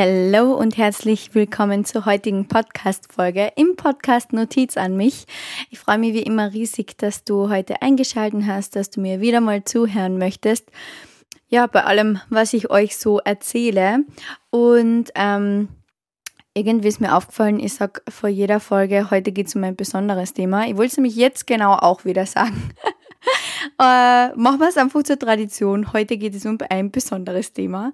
Hallo und herzlich willkommen zur heutigen Podcast-Folge im Podcast Notiz an mich. Ich freue mich wie immer riesig, dass du heute eingeschaltet hast, dass du mir wieder mal zuhören möchtest. Ja, bei allem, was ich euch so erzähle. Und ähm, irgendwie ist mir aufgefallen, ich sage vor jeder Folge, heute geht es um ein besonderes Thema. Ich wollte es nämlich jetzt genau auch wieder sagen. äh, machen wir es einfach zur Tradition. Heute geht es um ein besonderes Thema.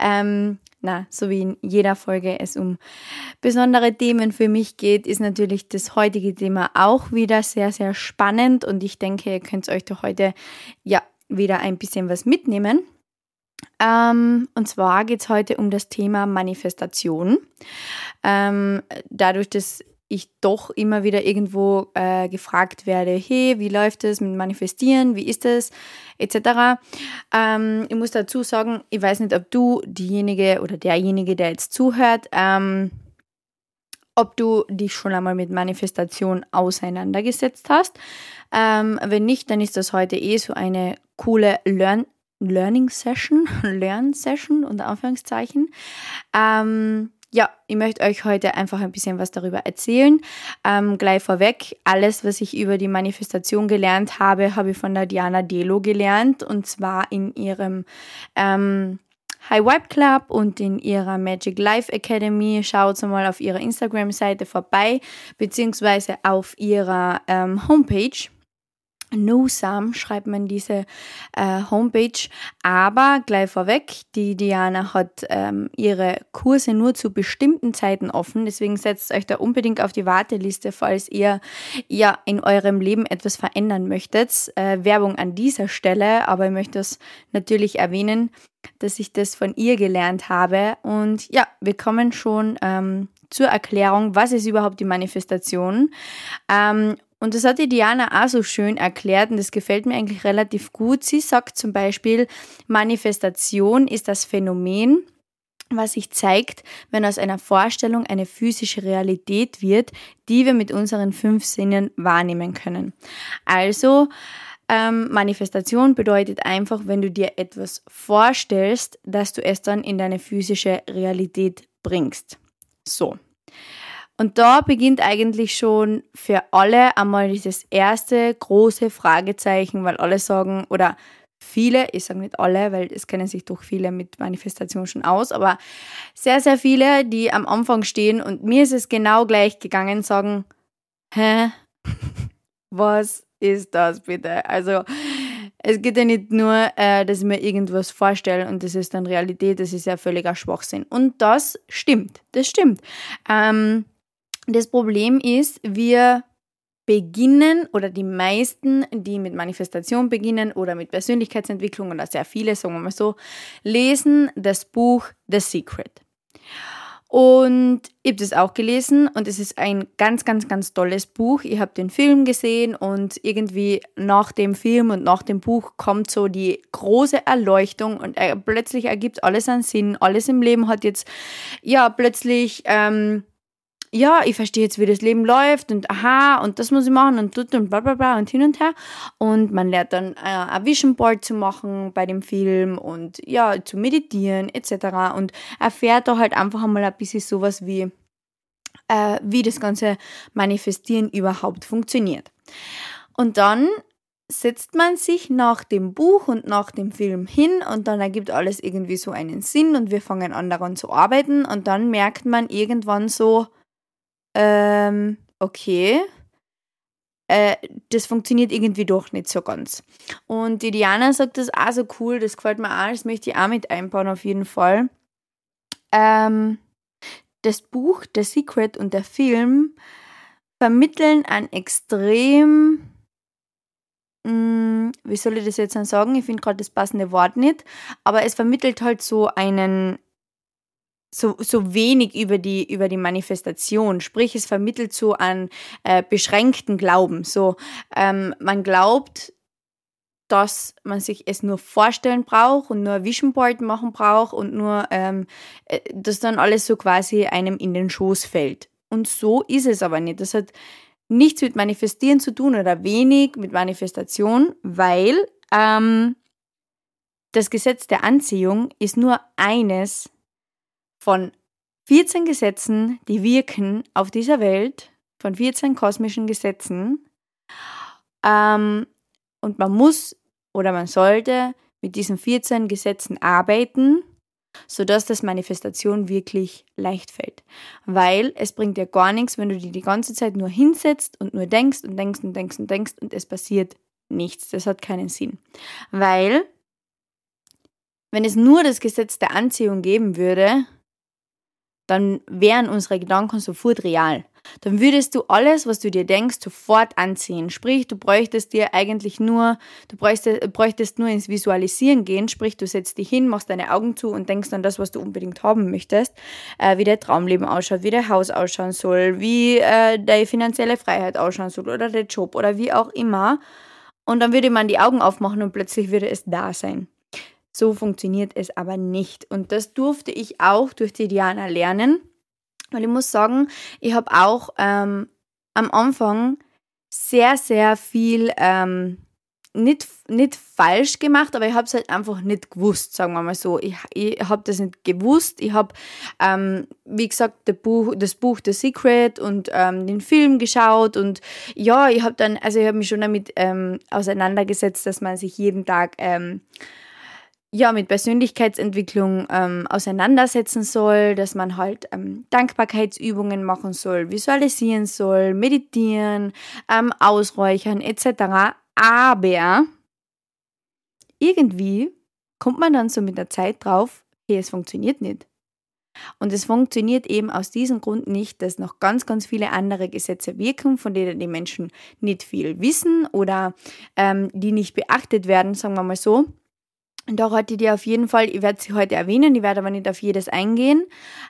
Ähm, na, so wie in jeder Folge es um besondere Themen für mich geht, ist natürlich das heutige Thema auch wieder sehr, sehr spannend und ich denke, ihr könnt euch doch heute ja wieder ein bisschen was mitnehmen. Ähm, und zwar geht es heute um das Thema Manifestation. Ähm, dadurch, dass ich doch immer wieder irgendwo äh, gefragt werde, hey, wie läuft es mit Manifestieren, wie ist es, etc. Ähm, ich muss dazu sagen, ich weiß nicht, ob du diejenige oder derjenige, der jetzt zuhört, ähm, ob du dich schon einmal mit Manifestation auseinandergesetzt hast. Ähm, wenn nicht, dann ist das heute eh so eine coole Learn Learning Session, Learn Session unter Anführungszeichen. Ähm, ja, ich möchte euch heute einfach ein bisschen was darüber erzählen. Ähm, gleich vorweg, alles, was ich über die Manifestation gelernt habe, habe ich von der Diana Delo gelernt und zwar in ihrem ähm, High Vibe Club und in ihrer Magic Life Academy. Schaut mal auf ihrer Instagram-Seite vorbei, beziehungsweise auf ihrer ähm, Homepage. Nusam schreibt man diese äh, Homepage. Aber gleich vorweg, die Diana hat ähm, ihre Kurse nur zu bestimmten Zeiten offen. Deswegen setzt euch da unbedingt auf die Warteliste, falls ihr ja in eurem Leben etwas verändern möchtet. Äh, Werbung an dieser Stelle, aber ich möchte es natürlich erwähnen, dass ich das von ihr gelernt habe. Und ja, wir kommen schon ähm, zur Erklärung, was ist überhaupt die Manifestation. Ähm, und das hat die Diana auch so schön erklärt und das gefällt mir eigentlich relativ gut. Sie sagt zum Beispiel, Manifestation ist das Phänomen, was sich zeigt, wenn aus einer Vorstellung eine physische Realität wird, die wir mit unseren fünf Sinnen wahrnehmen können. Also, ähm, Manifestation bedeutet einfach, wenn du dir etwas vorstellst, dass du es dann in deine physische Realität bringst. So. Und da beginnt eigentlich schon für alle einmal dieses erste große Fragezeichen, weil alle sagen, oder viele, ich sage nicht alle, weil es kennen sich doch viele mit Manifestation schon aus, aber sehr, sehr viele, die am Anfang stehen und mir ist es genau gleich gegangen, sagen, hä, was ist das bitte? Also es geht ja nicht nur, äh, dass ich mir irgendwas vorstelle und das ist dann Realität, das ist ja völliger Schwachsinn. Und das stimmt, das stimmt. Ähm, das Problem ist, wir beginnen oder die meisten, die mit Manifestation beginnen oder mit Persönlichkeitsentwicklung oder sehr viele, sagen wir mal so, lesen das Buch The Secret. Und ich habe das auch gelesen und es ist ein ganz, ganz, ganz tolles Buch. Ich habe den Film gesehen und irgendwie nach dem Film und nach dem Buch kommt so die große Erleuchtung und plötzlich ergibt alles einen Sinn. Alles im Leben hat jetzt ja plötzlich ähm, ja, ich verstehe jetzt, wie das Leben läuft und aha, und das muss ich machen und tut und bla bla bla und hin und her. Und man lernt dann äh, ein Vision Board zu machen bei dem Film und ja, zu meditieren etc. Und erfährt da halt einfach einmal ein bisschen sowas wie, äh, wie das ganze Manifestieren überhaupt funktioniert. Und dann setzt man sich nach dem Buch und nach dem Film hin und dann ergibt alles irgendwie so einen Sinn und wir fangen an daran zu arbeiten und dann merkt man irgendwann so, ähm, okay. Äh, das funktioniert irgendwie doch nicht so ganz. Und die Diana sagt das auch so cool, das gefällt mir auch, das möchte ich auch mit einbauen auf jeden Fall. Ähm, das Buch, The Secret und der Film vermitteln ein extrem, mm, wie soll ich das jetzt sagen? Ich finde gerade das passende Wort nicht, aber es vermittelt halt so einen so, so wenig über die, über die Manifestation. Sprich, es vermittelt so einen äh, beschränkten Glauben. So, ähm, man glaubt, dass man sich es nur vorstellen braucht und nur Vision Board machen braucht und nur, ähm, äh, dass dann alles so quasi einem in den Schoß fällt. Und so ist es aber nicht. Das hat nichts mit Manifestieren zu tun oder wenig mit Manifestation, weil ähm, das Gesetz der Anziehung ist nur eines von 14 Gesetzen, die wirken auf dieser Welt, von 14 kosmischen Gesetzen. Ähm, und man muss oder man sollte mit diesen 14 Gesetzen arbeiten, sodass das Manifestation wirklich leicht fällt. Weil es bringt dir gar nichts, wenn du dir die ganze Zeit nur hinsetzt und nur denkst und denkst und denkst und denkst und es passiert nichts. Das hat keinen Sinn. Weil, wenn es nur das Gesetz der Anziehung geben würde, dann wären unsere Gedanken sofort real. Dann würdest du alles, was du dir denkst, sofort anziehen. Sprich, du bräuchtest dir eigentlich nur, du bräuchtest, bräuchtest nur ins Visualisieren gehen. Sprich, du setzt dich hin, machst deine Augen zu und denkst an das, was du unbedingt haben möchtest. Äh, wie dein Traumleben ausschaut, wie dein Haus ausschauen soll, wie äh, deine finanzielle Freiheit ausschauen soll oder der Job oder wie auch immer. Und dann würde man die Augen aufmachen und plötzlich würde es da sein. So funktioniert es aber nicht. Und das durfte ich auch durch die Diana lernen. Weil ich muss sagen, ich habe auch ähm, am Anfang sehr, sehr viel ähm, nicht, nicht falsch gemacht, aber ich habe es halt einfach nicht gewusst, sagen wir mal so. Ich, ich habe das nicht gewusst. Ich habe, ähm, wie gesagt, Buch, das Buch The Secret und ähm, den Film geschaut und ja, ich habe dann, also ich habe mich schon damit ähm, auseinandergesetzt, dass man sich jeden Tag ähm, ja, mit Persönlichkeitsentwicklung ähm, auseinandersetzen soll, dass man halt ähm, Dankbarkeitsübungen machen soll, visualisieren soll, meditieren, ähm, ausräuchern etc. Aber irgendwie kommt man dann so mit der Zeit drauf, hey, es funktioniert nicht. Und es funktioniert eben aus diesem Grund nicht, dass noch ganz, ganz viele andere Gesetze wirken, von denen die Menschen nicht viel wissen oder ähm, die nicht beachtet werden, sagen wir mal so. Da heute dir auf jeden Fall, ich werde sie heute erwähnen, ich werde aber nicht auf jedes eingehen.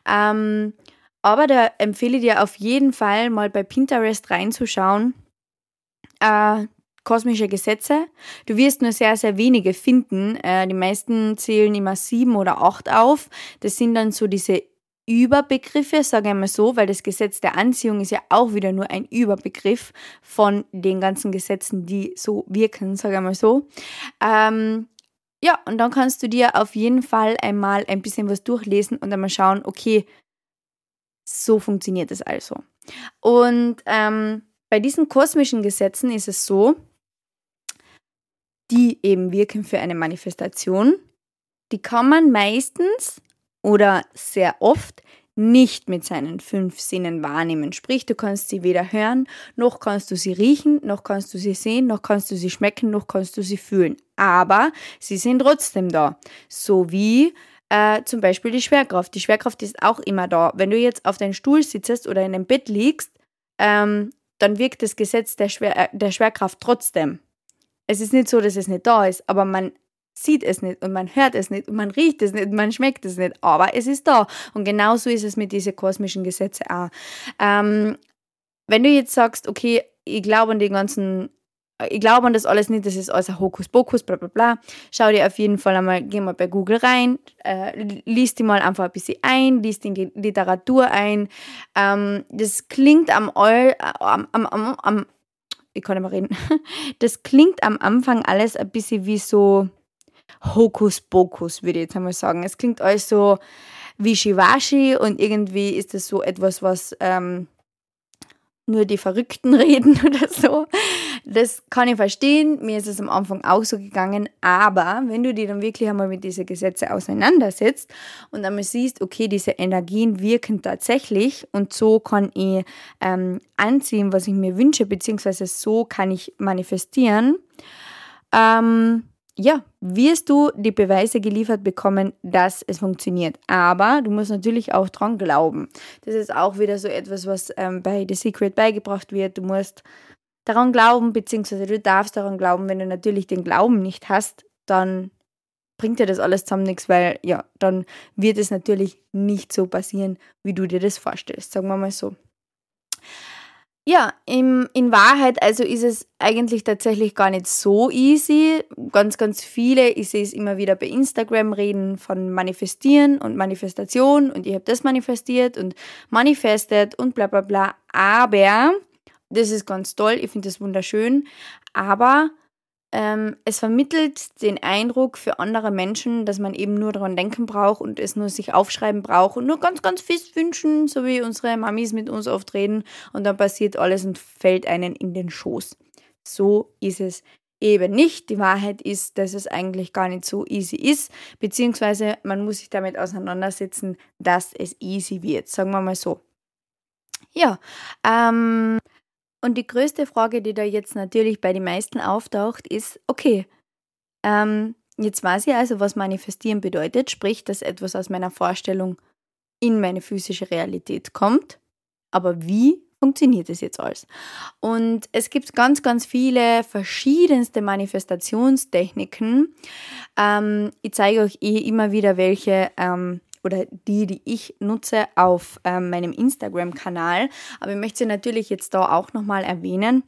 Ähm, aber da empfehle ich dir auf jeden Fall mal bei Pinterest reinzuschauen. Äh, kosmische Gesetze. Du wirst nur sehr, sehr wenige finden. Äh, die meisten zählen immer sieben oder acht auf. Das sind dann so diese Überbegriffe, sage ich mal so, weil das Gesetz der Anziehung ist ja auch wieder nur ein Überbegriff von den ganzen Gesetzen, die so wirken, sage ich mal so. Ähm, ja, und dann kannst du dir auf jeden Fall einmal ein bisschen was durchlesen und einmal schauen, okay, so funktioniert es also. Und ähm, bei diesen kosmischen Gesetzen ist es so, die eben wirken für eine Manifestation, die kann man meistens oder sehr oft nicht mit seinen fünf Sinnen wahrnehmen. Sprich, du kannst sie weder hören, noch kannst du sie riechen, noch kannst du sie sehen, noch kannst du sie schmecken, noch kannst du sie fühlen. Aber sie sind trotzdem da. So wie äh, zum Beispiel die Schwerkraft. Die Schwerkraft ist auch immer da. Wenn du jetzt auf deinem Stuhl sitzt oder in einem Bett liegst, ähm, dann wirkt das Gesetz der, Schwer äh, der Schwerkraft trotzdem. Es ist nicht so, dass es nicht da ist, aber man sieht es nicht und man hört es nicht und man riecht es nicht und man schmeckt es nicht, aber es ist da. Und genauso ist es mit diesen kosmischen Gesetzen auch. Ähm, wenn du jetzt sagst, okay, ich glaube an die ganzen, ich glaube an das alles nicht, das ist alles ein Hokuspokus, bla bla bla, schau dir auf jeden Fall einmal, geh mal bei Google rein, äh, liest die mal einfach ein bisschen ein, liest in die Literatur ein. Ähm, das klingt am, äh, am, am, am, am ich kann nicht mehr reden, das klingt am Anfang alles ein bisschen wie so, Hokuspokus, würde ich jetzt einmal sagen. Es klingt alles so wischiwaschi und irgendwie ist das so etwas, was ähm, nur die Verrückten reden oder so. Das kann ich verstehen. Mir ist es am Anfang auch so gegangen. Aber wenn du dir dann wirklich einmal mit diesen Gesetzen auseinandersetzt und einmal siehst, okay, diese Energien wirken tatsächlich und so kann ich ähm, anziehen, was ich mir wünsche, beziehungsweise so kann ich manifestieren, ähm, ja, wirst du die Beweise geliefert bekommen, dass es funktioniert. Aber du musst natürlich auch dran glauben. Das ist auch wieder so etwas, was ähm, bei The Secret beigebracht wird. Du musst daran glauben, beziehungsweise du darfst daran glauben. Wenn du natürlich den Glauben nicht hast, dann bringt dir das alles zusammen nichts, weil ja, dann wird es natürlich nicht so passieren, wie du dir das vorstellst. Sagen wir mal so. Ja, im, in Wahrheit also ist es eigentlich tatsächlich gar nicht so easy. Ganz, ganz viele, ich sehe es immer wieder bei Instagram reden von Manifestieren und Manifestation und ich habe das manifestiert und manifestet und bla bla bla. Aber, das ist ganz toll, ich finde das wunderschön, aber ähm, es vermittelt den Eindruck für andere Menschen, dass man eben nur daran denken braucht und es nur sich aufschreiben braucht und nur ganz, ganz fest wünschen, so wie unsere Mamis mit uns oft reden und dann passiert alles und fällt einen in den Schoß. So ist es eben nicht. Die Wahrheit ist, dass es eigentlich gar nicht so easy ist, beziehungsweise man muss sich damit auseinandersetzen, dass es easy wird, sagen wir mal so. Ja, ähm, und die größte Frage, die da jetzt natürlich bei den meisten auftaucht, ist, okay, ähm, jetzt weiß ich also, was manifestieren bedeutet, sprich, dass etwas aus meiner Vorstellung in meine physische Realität kommt. Aber wie funktioniert das jetzt alles? Und es gibt ganz, ganz viele verschiedenste Manifestationstechniken. Ähm, ich zeige euch eh immer wieder welche ähm, oder die, die ich nutze auf ähm, meinem Instagram-Kanal. Aber ich möchte sie natürlich jetzt da auch nochmal erwähnen.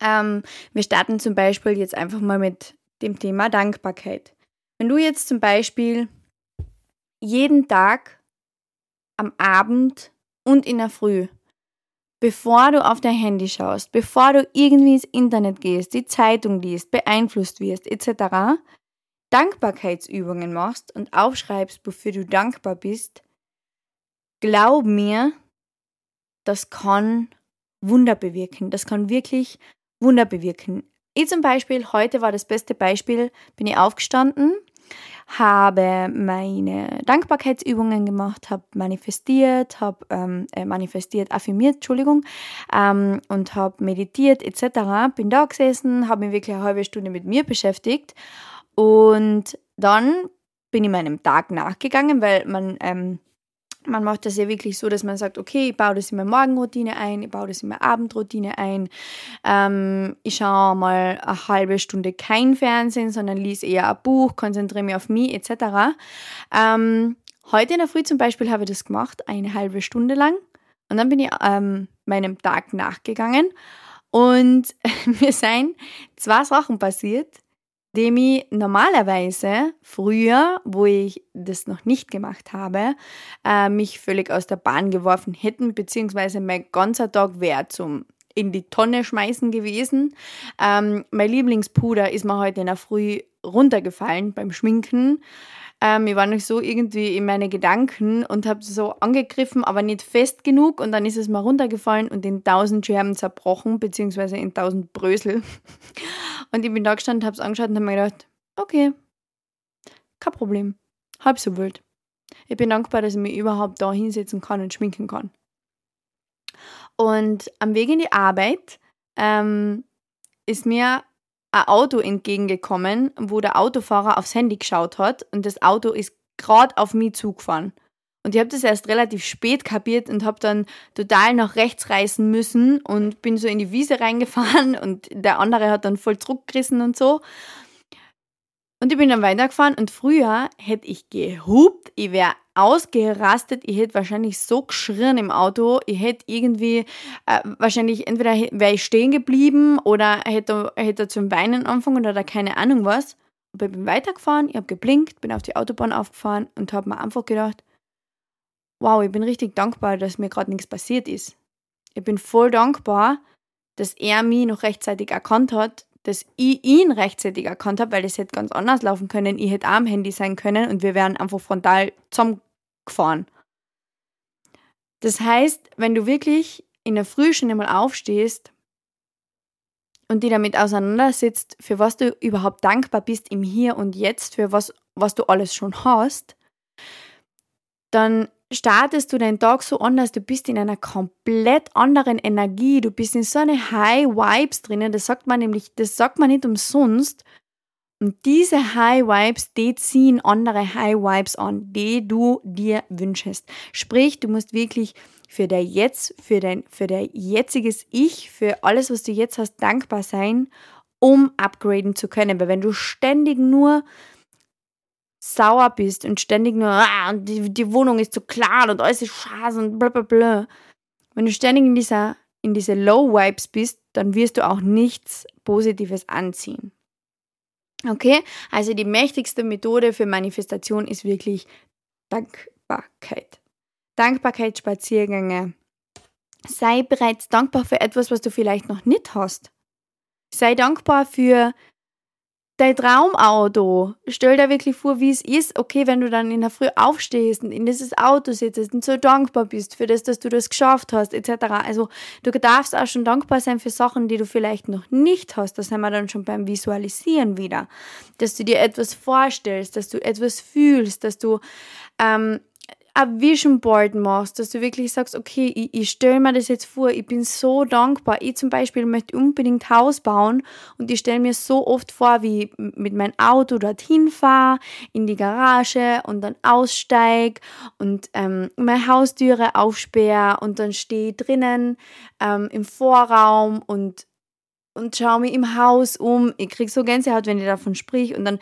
Ähm, wir starten zum Beispiel jetzt einfach mal mit dem Thema Dankbarkeit. Wenn du jetzt zum Beispiel jeden Tag am Abend und in der Früh, bevor du auf dein Handy schaust, bevor du irgendwie ins Internet gehst, die Zeitung liest, beeinflusst wirst, etc., Dankbarkeitsübungen machst und aufschreibst, wofür du dankbar bist, glaub mir, das kann Wunder bewirken. Das kann wirklich Wunder bewirken. Ich zum Beispiel, heute war das beste Beispiel, bin ich aufgestanden, habe meine Dankbarkeitsübungen gemacht, habe manifestiert, habe ähm, äh, manifestiert, affirmiert, Entschuldigung, ähm, und habe meditiert etc. Bin da gesessen, habe mich wirklich eine halbe Stunde mit mir beschäftigt und dann bin ich meinem Tag nachgegangen, weil man, ähm, man macht das ja wirklich so, dass man sagt, okay, ich baue das in meine Morgenroutine ein, ich baue das in meine Abendroutine ein, ähm, ich schaue mal eine halbe Stunde kein Fernsehen, sondern lese eher ein Buch, konzentriere mich auf mich etc. Ähm, heute in der Früh zum Beispiel habe ich das gemacht, eine halbe Stunde lang. Und dann bin ich ähm, meinem Tag nachgegangen. Und mir seien zwei Sachen passiert, dem ich normalerweise früher, wo ich das noch nicht gemacht habe, äh, mich völlig aus der Bahn geworfen hätten, beziehungsweise mein ganzer Tag wäre zum in die Tonne schmeißen gewesen. Ähm, mein Lieblingspuder ist mir heute in der Früh runtergefallen beim Schminken. Ähm, ich war noch so irgendwie in meine Gedanken und habe so angegriffen, aber nicht fest genug und dann ist es mal runtergefallen und in tausend Scherben zerbrochen, beziehungsweise in tausend Brösel. Und ich bin da gestanden, habe es angeschaut und habe mir gedacht, okay, kein Problem, halb so wild. Ich bin dankbar, dass ich mich überhaupt da hinsetzen kann und schminken kann. Und am Weg in die Arbeit ähm, ist mir ein Auto entgegengekommen, wo der Autofahrer aufs Handy geschaut hat und das Auto ist gerade auf mich zugefahren. Und ich habe das erst relativ spät kapiert und habe dann total nach rechts reißen müssen und bin so in die Wiese reingefahren und der andere hat dann voll zurückgerissen und so. Und ich bin dann weitergefahren und früher hätte ich gehupt, ich wäre ausgerastet, ich hätte wahrscheinlich so geschrien im Auto, ich hätte irgendwie, äh, wahrscheinlich entweder wäre ich stehen geblieben oder hätte, hätte zum Weinen anfangen oder keine Ahnung was. Aber ich bin weitergefahren, ich habe geblinkt, bin auf die Autobahn aufgefahren und habe mir einfach gedacht, wow, ich bin richtig dankbar, dass mir gerade nichts passiert ist. Ich bin voll dankbar, dass er mich noch rechtzeitig erkannt hat, dass ich ihn rechtzeitig erkannt habe, weil es hätte ganz anders laufen können. Ich hätte auch am Handy sein können und wir wären einfach frontal zusammengefahren. Das heißt, wenn du wirklich in der Früh schon einmal aufstehst und dich damit auseinandersetzt, für was du überhaupt dankbar bist im Hier und Jetzt, für was, was du alles schon hast, dann startest du deinen Tag so anders, du bist in einer komplett anderen Energie, du bist in so eine High Vibes drinnen, das sagt man nämlich, das sagt man nicht umsonst. Und diese High Vibes, die ziehen andere High Vibes an, die du dir wünschst. Sprich, du musst wirklich für dein Jetzt, für dein, für dein jetziges Ich, für alles, was du jetzt hast, dankbar sein, um upgraden zu können. Weil wenn du ständig nur sauer bist und ständig nur, ah, die, die Wohnung ist zu klar und alles ist scheiße und bla bla bla. Wenn du ständig in dieser in diese Low Vibes bist, dann wirst du auch nichts Positives anziehen. Okay? Also die mächtigste Methode für Manifestation ist wirklich Dankbarkeit. Dankbarkeitsspaziergänge. Sei bereits dankbar für etwas, was du vielleicht noch nicht hast. Sei dankbar für dein Traumauto. Stell dir wirklich vor, wie es ist, okay, wenn du dann in der Früh aufstehst und in dieses Auto sitzt und so dankbar bist für das, dass du das geschafft hast, etc. Also du darfst auch schon dankbar sein für Sachen, die du vielleicht noch nicht hast. Das haben wir dann schon beim Visualisieren wieder. Dass du dir etwas vorstellst, dass du etwas fühlst, dass du ähm, ein Vision Board machst, dass du wirklich sagst, okay, ich, ich stelle mir das jetzt vor, ich bin so dankbar. Ich zum Beispiel möchte unbedingt Haus bauen und ich stelle mir so oft vor, wie ich mit meinem Auto dorthin fahre, in die Garage und dann aussteige und ähm, meine Haustüre aufsperre und dann stehe ich drinnen ähm, im Vorraum und und schaue mich im Haus um. Ich kriege so Gänsehaut, wenn ich davon sprich. Und dann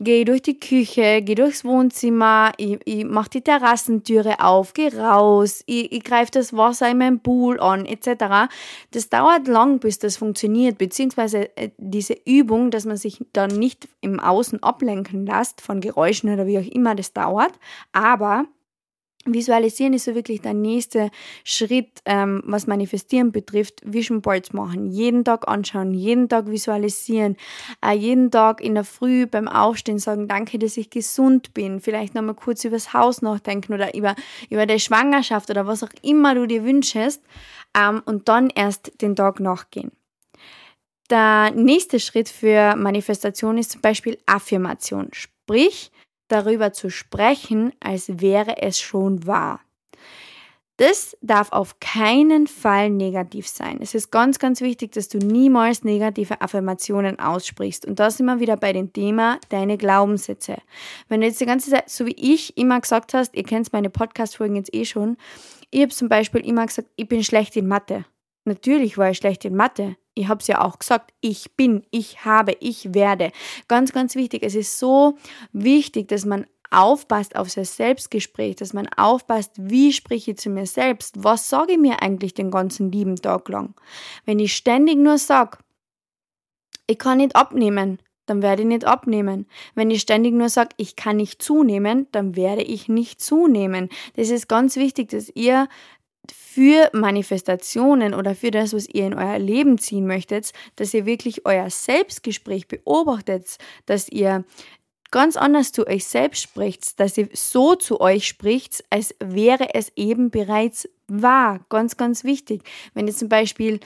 gehe durch die Küche, gehe durchs Wohnzimmer, ich, ich mache die Terrassentüre auf, gehe raus, ich, ich greife das Wasser in meinem Pool an, etc. Das dauert lang, bis das funktioniert, beziehungsweise äh, diese Übung, dass man sich dann nicht im Außen ablenken lässt von Geräuschen oder wie auch immer, das dauert. Aber Visualisieren ist so wirklich der nächste Schritt, ähm, was Manifestieren betrifft. Vision Boards machen, jeden Tag anschauen, jeden Tag visualisieren, äh, jeden Tag in der Früh beim Aufstehen sagen, danke, dass ich gesund bin. Vielleicht nochmal kurz über das Haus nachdenken oder über, über die Schwangerschaft oder was auch immer du dir wünschst ähm, und dann erst den Tag nachgehen. Der nächste Schritt für Manifestation ist zum Beispiel Affirmation. Sprich, darüber zu sprechen, als wäre es schon wahr. Das darf auf keinen Fall negativ sein. Es ist ganz, ganz wichtig, dass du niemals negative Affirmationen aussprichst. Und da sind wir wieder bei dem Thema deine Glaubenssätze. Wenn du jetzt die ganze Zeit, so wie ich immer gesagt hast, ihr kennt meine Podcast-Folgen jetzt eh schon, ich habe zum Beispiel immer gesagt, ich bin schlecht in Mathe. Natürlich war ich schlecht in Mathe. Ich habe es ja auch gesagt, ich bin, ich habe, ich werde. Ganz, ganz wichtig. Es ist so wichtig, dass man aufpasst auf sein Selbstgespräch, dass man aufpasst, wie spreche ich zu mir selbst, was sage ich mir eigentlich den ganzen lieben Tag lang. Wenn ich ständig nur sage, ich kann nicht abnehmen, dann werde ich nicht abnehmen. Wenn ich ständig nur sage, ich kann nicht zunehmen, dann werde ich nicht zunehmen. Das ist ganz wichtig, dass ihr für Manifestationen oder für das, was ihr in euer Leben ziehen möchtet, dass ihr wirklich euer Selbstgespräch beobachtet, dass ihr ganz anders zu euch selbst spricht, dass ihr so zu euch spricht, als wäre es eben bereits wahr. Ganz, ganz wichtig. Wenn ihr zum Beispiel,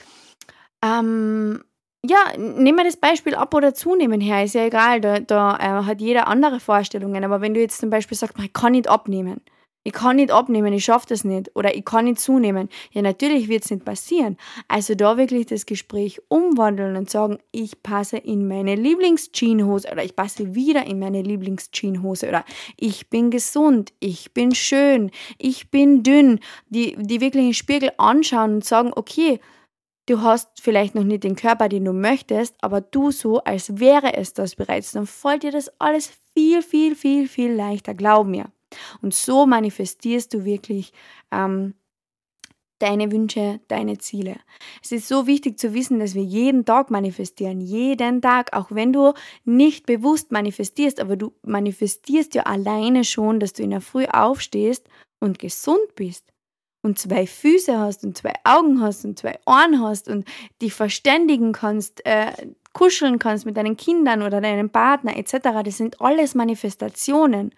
ähm, ja, nehmen wir das Beispiel ab oder zunehmen her, ist ja egal, da, da äh, hat jeder andere Vorstellungen, aber wenn du jetzt zum Beispiel sagst, ich kann nicht abnehmen, ich kann nicht abnehmen, ich schaffe das nicht oder ich kann nicht zunehmen. Ja, natürlich wird es nicht passieren. Also da wirklich das Gespräch umwandeln und sagen, ich passe in meine Lieblings-Jeanhose oder ich passe wieder in meine Lieblings-Jeanhose oder ich bin gesund, ich bin schön, ich bin dünn. Die, die wirklich den Spiegel anschauen und sagen, okay, du hast vielleicht noch nicht den Körper, den du möchtest, aber du so, als wäre es das bereits. Dann fällt dir das alles viel, viel, viel, viel leichter, glaub mir. Und so manifestierst du wirklich ähm, deine Wünsche, deine Ziele. Es ist so wichtig zu wissen, dass wir jeden Tag manifestieren, jeden Tag, auch wenn du nicht bewusst manifestierst, aber du manifestierst ja alleine schon, dass du in der Früh aufstehst und gesund bist und zwei Füße hast und zwei Augen hast und zwei Ohren hast und dich verständigen kannst, äh, kuscheln kannst mit deinen Kindern oder deinem Partner etc. Das sind alles Manifestationen.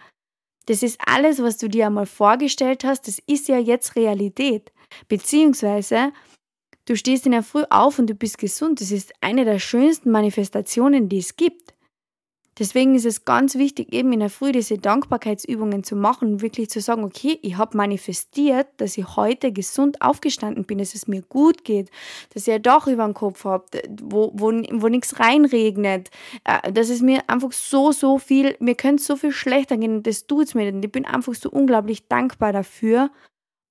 Das ist alles, was du dir einmal vorgestellt hast, das ist ja jetzt Realität. Beziehungsweise, du stehst in der Früh auf und du bist gesund. Das ist eine der schönsten Manifestationen, die es gibt. Deswegen ist es ganz wichtig, eben in der Früh diese Dankbarkeitsübungen zu machen wirklich zu sagen, okay, ich habe manifestiert, dass ich heute gesund aufgestanden bin, dass es mir gut geht, dass ich ein Dach über dem Kopf habe, wo, wo, wo nichts reinregnet, äh, dass es mir einfach so, so viel, mir könnte so viel schlechter gehen das tut es mir und ich bin einfach so unglaublich dankbar dafür.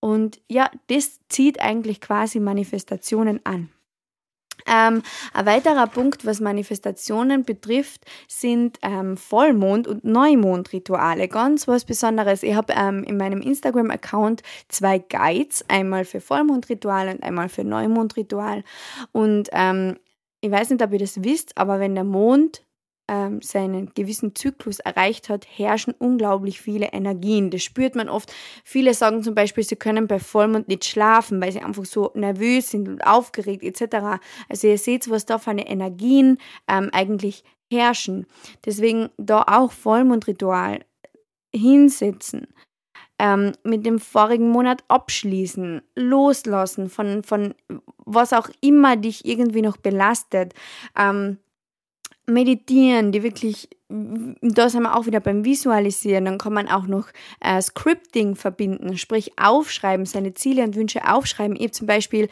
Und ja, das zieht eigentlich quasi Manifestationen an. Ähm, ein weiterer Punkt, was Manifestationen betrifft, sind ähm, Vollmond- und Neumondrituale. Ganz was Besonderes. Ich habe ähm, in meinem Instagram-Account zwei Guides, einmal für Vollmondritual und einmal für Neumondritual. Und ähm, ich weiß nicht, ob ihr das wisst, aber wenn der Mond ähm, seinen gewissen Zyklus erreicht hat, herrschen unglaublich viele Energien. Das spürt man oft. Viele sagen zum Beispiel, sie können bei Vollmond nicht schlafen, weil sie einfach so nervös sind und aufgeregt etc. Also ihr seht, was da für eine Energien ähm, eigentlich herrschen. Deswegen da auch Vollmondritual hinsetzen, ähm, mit dem vorigen Monat abschließen, loslassen von, von was auch immer dich irgendwie noch belastet. Ähm, meditieren, die wirklich, da sind wir auch wieder beim Visualisieren, dann kann man auch noch äh, Scripting verbinden, sprich aufschreiben, seine Ziele und Wünsche aufschreiben. Ich habe zum Beispiel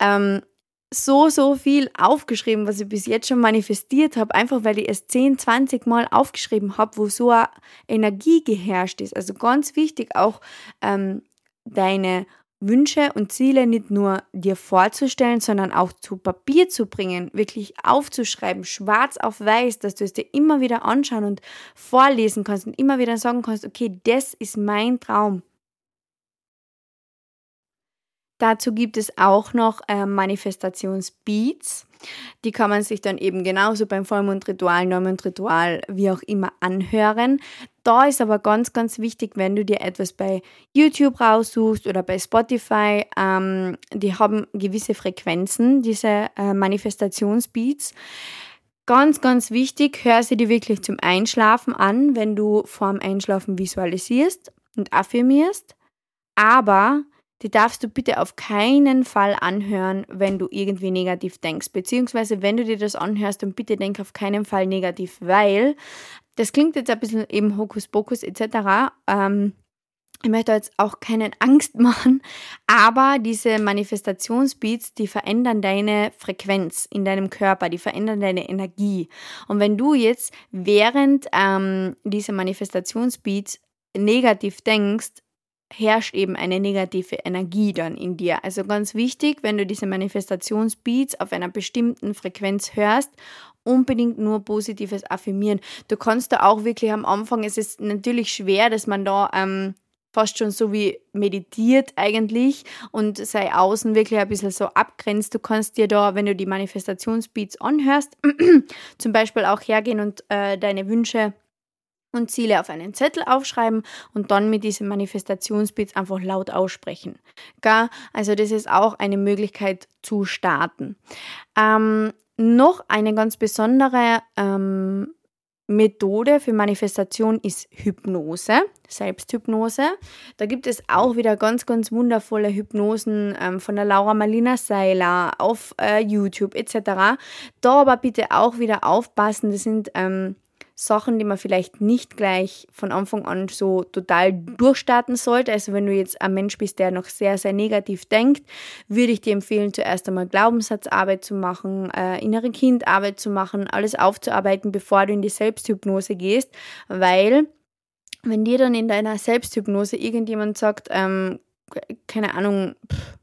ähm, so, so viel aufgeschrieben, was ich bis jetzt schon manifestiert habe, einfach weil ich es 10, 20 Mal aufgeschrieben habe, wo so eine Energie geherrscht ist. Also ganz wichtig auch ähm, deine Wünsche und Ziele nicht nur dir vorzustellen, sondern auch zu Papier zu bringen, wirklich aufzuschreiben, schwarz auf weiß, dass du es dir immer wieder anschauen und vorlesen kannst und immer wieder sagen kannst, okay, das ist mein Traum. Dazu gibt es auch noch äh, Manifestationsbeats. Die kann man sich dann eben genauso beim Vollmondritual, Neumondritual, wie auch immer anhören. Da ist aber ganz, ganz wichtig, wenn du dir etwas bei YouTube raussuchst oder bei Spotify, ähm, die haben gewisse Frequenzen, diese äh, Manifestationsbeats. Ganz, ganz wichtig, hör sie dir wirklich zum Einschlafen an, wenn du vorm Einschlafen visualisierst und affirmierst. Aber die darfst du bitte auf keinen Fall anhören, wenn du irgendwie negativ denkst. Beziehungsweise, wenn du dir das anhörst, dann bitte denk auf keinen Fall negativ, weil das klingt jetzt ein bisschen eben Hokuspokus etc. Ähm, ich möchte jetzt auch keinen Angst machen, aber diese Manifestationsbeats, die verändern deine Frequenz in deinem Körper, die verändern deine Energie. Und wenn du jetzt während ähm, dieser Manifestationsbeats negativ denkst, herrscht eben eine negative Energie dann in dir. Also ganz wichtig, wenn du diese Manifestationsbeats auf einer bestimmten Frequenz hörst, unbedingt nur Positives affirmieren. Du kannst da auch wirklich am Anfang, es ist natürlich schwer, dass man da ähm, fast schon so wie meditiert eigentlich und sei außen wirklich ein bisschen so abgrenzt. Du kannst dir da, wenn du die Manifestationsbeats anhörst, zum Beispiel auch hergehen und äh, deine Wünsche und Ziele auf einen Zettel aufschreiben und dann mit diesem Manifestationsbild einfach laut aussprechen. Gell? Also das ist auch eine Möglichkeit zu starten. Ähm, noch eine ganz besondere ähm, Methode für Manifestation ist Hypnose, Selbsthypnose. Da gibt es auch wieder ganz, ganz wundervolle Hypnosen ähm, von der Laura Malina Seiler auf äh, YouTube etc. Da aber bitte auch wieder aufpassen, das sind ähm, Sachen, die man vielleicht nicht gleich von Anfang an so total durchstarten sollte. Also wenn du jetzt ein Mensch bist, der noch sehr, sehr negativ denkt, würde ich dir empfehlen, zuerst einmal Glaubenssatzarbeit zu machen, äh, innere Kindarbeit zu machen, alles aufzuarbeiten, bevor du in die Selbsthypnose gehst, weil wenn dir dann in deiner Selbsthypnose irgendjemand sagt, ähm, keine Ahnung, pff,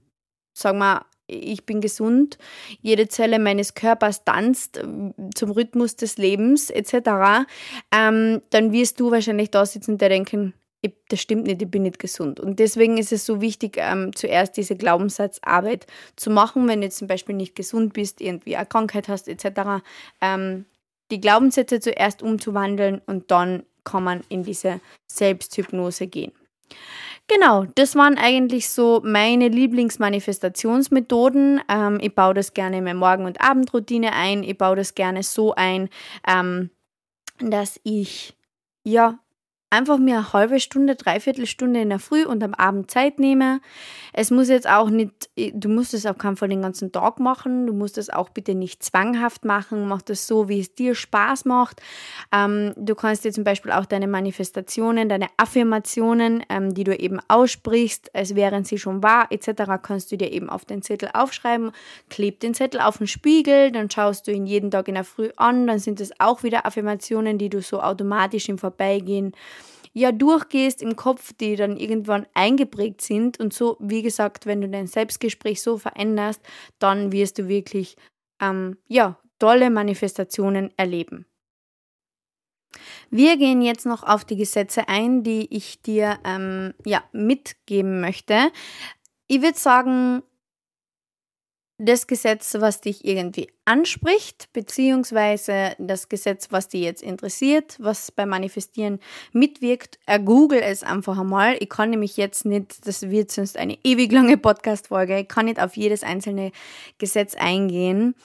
sag mal, ich bin gesund, jede Zelle meines Körpers tanzt äh, zum Rhythmus des Lebens etc., ähm, dann wirst du wahrscheinlich da sitzen und denken, das stimmt nicht, ich bin nicht gesund. Und deswegen ist es so wichtig, ähm, zuerst diese Glaubenssatzarbeit zu machen, wenn du zum Beispiel nicht gesund bist, irgendwie eine Krankheit hast etc., ähm, die Glaubenssätze zuerst umzuwandeln und dann kann man in diese Selbsthypnose gehen. Genau, das waren eigentlich so meine Lieblingsmanifestationsmethoden. Ähm, ich baue das gerne in meine Morgen- und Abendroutine ein. Ich baue das gerne so ein, ähm, dass ich ja einfach mir eine halbe Stunde, dreiviertel Stunde in der Früh und am Abend Zeit nehme. Es muss jetzt auch nicht, du musst es auf keinen Fall den ganzen Tag machen, du musst es auch bitte nicht zwanghaft machen, mach das so, wie es dir Spaß macht. Ähm, du kannst dir zum Beispiel auch deine Manifestationen, deine Affirmationen, ähm, die du eben aussprichst, als wären sie schon wahr, etc., kannst du dir eben auf den Zettel aufschreiben, kleb den Zettel auf den Spiegel, dann schaust du ihn jeden Tag in der Früh an, dann sind es auch wieder Affirmationen, die du so automatisch im Vorbeigehen ja durchgehst im Kopf, die dann irgendwann eingeprägt sind. Und so, wie gesagt, wenn du dein Selbstgespräch so veränderst, dann wirst du wirklich ähm, ja, tolle Manifestationen erleben. Wir gehen jetzt noch auf die Gesetze ein, die ich dir ähm, ja, mitgeben möchte. Ich würde sagen, das Gesetz, was dich irgendwie anspricht, beziehungsweise das Gesetz, was dich jetzt interessiert, was beim Manifestieren mitwirkt, äh, google es einfach einmal. Ich kann nämlich jetzt nicht, das wird sonst eine ewig lange Podcast-Folge, ich kann nicht auf jedes einzelne Gesetz eingehen.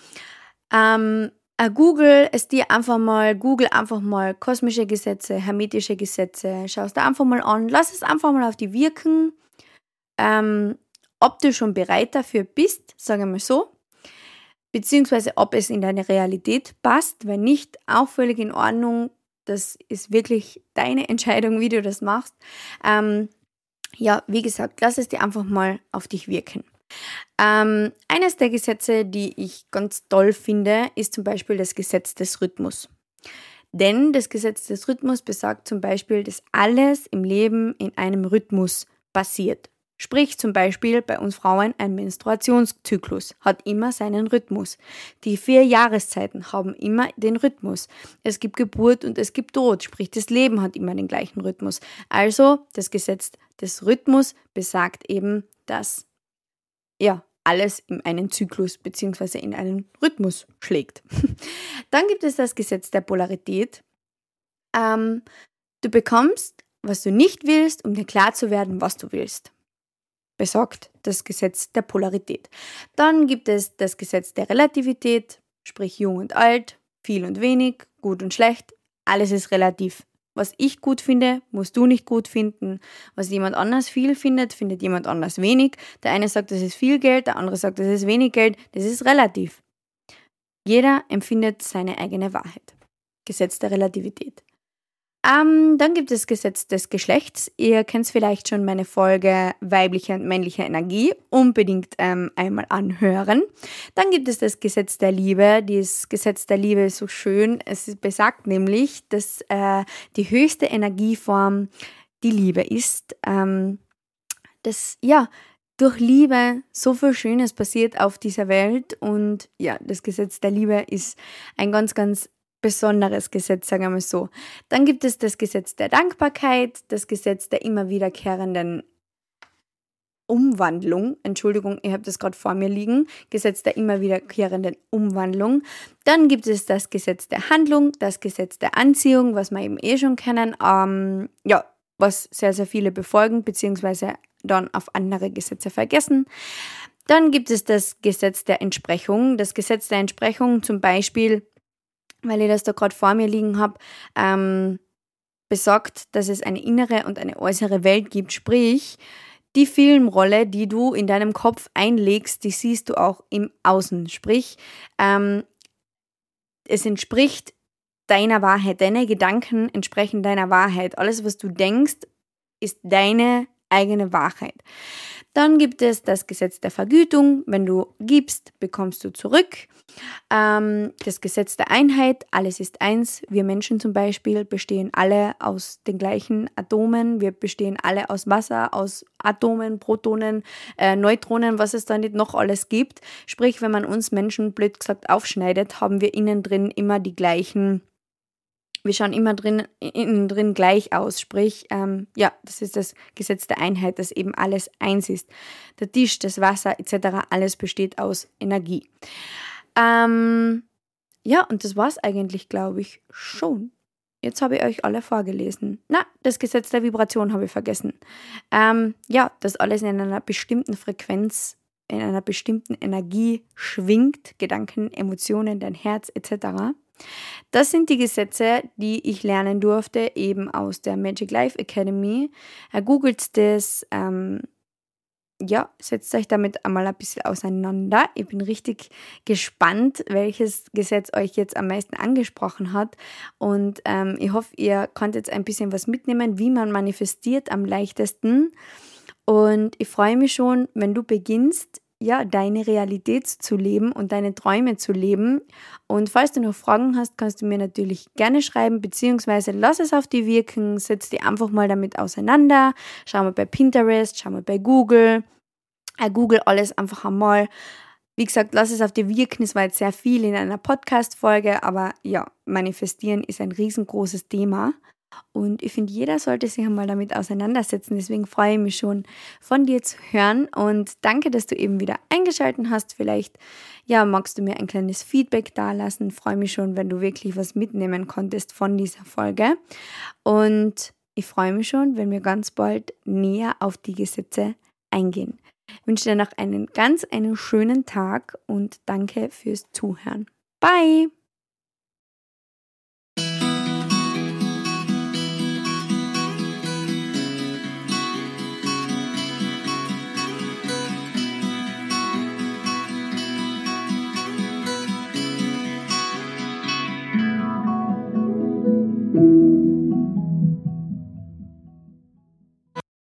Ähm, äh, Google es dir einfach mal, Google einfach mal kosmische Gesetze, hermetische Gesetze, schaust dir einfach mal an, lass es einfach mal auf die wirken. Ähm, ob du schon bereit dafür bist, sagen wir mal so, beziehungsweise ob es in deine Realität passt, wenn nicht, auch völlig in Ordnung. Das ist wirklich deine Entscheidung, wie du das machst. Ähm, ja, wie gesagt, lass es dir einfach mal auf dich wirken. Ähm, eines der Gesetze, die ich ganz toll finde, ist zum Beispiel das Gesetz des Rhythmus. Denn das Gesetz des Rhythmus besagt zum Beispiel, dass alles im Leben in einem Rhythmus passiert. Sprich zum Beispiel bei uns Frauen ein Menstruationszyklus hat immer seinen Rhythmus. Die vier Jahreszeiten haben immer den Rhythmus. Es gibt Geburt und es gibt Tod, sprich das Leben hat immer den gleichen Rhythmus. Also das Gesetz des Rhythmus besagt eben, dass ja alles in einen Zyklus bzw. in einen Rhythmus schlägt. Dann gibt es das Gesetz der Polarität. Ähm, du bekommst, was du nicht willst, um dir klar zu werden, was du willst besagt das Gesetz der Polarität. Dann gibt es das Gesetz der Relativität, sprich jung und alt, viel und wenig, gut und schlecht. Alles ist relativ. Was ich gut finde, musst du nicht gut finden. Was jemand anders viel findet, findet jemand anders wenig. Der eine sagt, das ist viel Geld, der andere sagt, das ist wenig Geld. Das ist relativ. Jeder empfindet seine eigene Wahrheit. Gesetz der Relativität. Ähm, dann gibt es Gesetz des Geschlechts. Ihr kennt vielleicht schon meine Folge weibliche und männliche Energie. Unbedingt ähm, einmal anhören. Dann gibt es das Gesetz der Liebe. Dieses Gesetz der Liebe ist so schön. Es besagt nämlich, dass äh, die höchste Energieform die Liebe ist. Ähm, dass, ja, durch Liebe so viel Schönes passiert auf dieser Welt und ja, das Gesetz der Liebe ist ein ganz, ganz besonderes Gesetz, sagen wir mal so. Dann gibt es das Gesetz der Dankbarkeit, das Gesetz der immer wiederkehrenden Umwandlung. Entschuldigung, ihr habt das gerade vor mir liegen. Gesetz der immer wiederkehrenden Umwandlung. Dann gibt es das Gesetz der Handlung, das Gesetz der Anziehung, was wir eben eh schon kennen. Ähm, ja, was sehr, sehr viele befolgen, beziehungsweise dann auf andere Gesetze vergessen. Dann gibt es das Gesetz der Entsprechung. Das Gesetz der Entsprechung zum Beispiel weil ich das da gerade vor mir liegen habe, ähm, besagt, dass es eine innere und eine äußere Welt gibt. Sprich, die Filmrolle, die du in deinem Kopf einlegst, die siehst du auch im Außen. Sprich, ähm, es entspricht deiner Wahrheit. Deine Gedanken entsprechen deiner Wahrheit. Alles, was du denkst, ist deine eigene Wahrheit. Dann gibt es das Gesetz der Vergütung. Wenn du gibst, bekommst du zurück. Ähm, das Gesetz der Einheit. Alles ist eins. Wir Menschen zum Beispiel bestehen alle aus den gleichen Atomen. Wir bestehen alle aus Wasser, aus Atomen, Protonen, äh, Neutronen, was es da nicht noch alles gibt. Sprich, wenn man uns Menschen blöd gesagt aufschneidet, haben wir innen drin immer die gleichen wir schauen immer drin, innen drin gleich aus. Sprich, ähm, ja, das ist das Gesetz der Einheit, dass eben alles eins ist. Der Tisch, das Wasser etc., alles besteht aus Energie. Ähm, ja, und das war es eigentlich, glaube ich, schon. Jetzt habe ich euch alle vorgelesen. Na, das Gesetz der Vibration habe ich vergessen. Ähm, ja, dass alles in einer bestimmten Frequenz, in einer bestimmten Energie schwingt, Gedanken, Emotionen, dein Herz etc. Das sind die Gesetze, die ich lernen durfte, eben aus der Magic Life Academy. Er googelt das, ähm, ja, setzt euch damit einmal ein bisschen auseinander. Ich bin richtig gespannt, welches Gesetz euch jetzt am meisten angesprochen hat. Und ähm, ich hoffe, ihr konntet jetzt ein bisschen was mitnehmen, wie man manifestiert am leichtesten. Und ich freue mich schon, wenn du beginnst, ja, deine Realität zu leben und deine Träume zu leben. Und falls du noch Fragen hast, kannst du mir natürlich gerne schreiben, beziehungsweise lass es auf die wirken, setz dich einfach mal damit auseinander. Schau mal bei Pinterest, schau mal bei Google. Äh, Google alles einfach einmal. Wie gesagt, lass es auf die wirken. Es war jetzt sehr viel in einer Podcast-Folge, aber ja, manifestieren ist ein riesengroßes Thema. Und ich finde, jeder sollte sich einmal damit auseinandersetzen. Deswegen freue ich mich schon, von dir zu hören. Und danke, dass du eben wieder eingeschaltet hast. Vielleicht, ja, magst du mir ein kleines Feedback dalassen. Freue mich schon, wenn du wirklich was mitnehmen konntest von dieser Folge. Und ich freue mich schon, wenn wir ganz bald näher auf die Gesetze eingehen. Ich wünsche dir noch einen ganz einen schönen Tag und danke fürs Zuhören. Bye!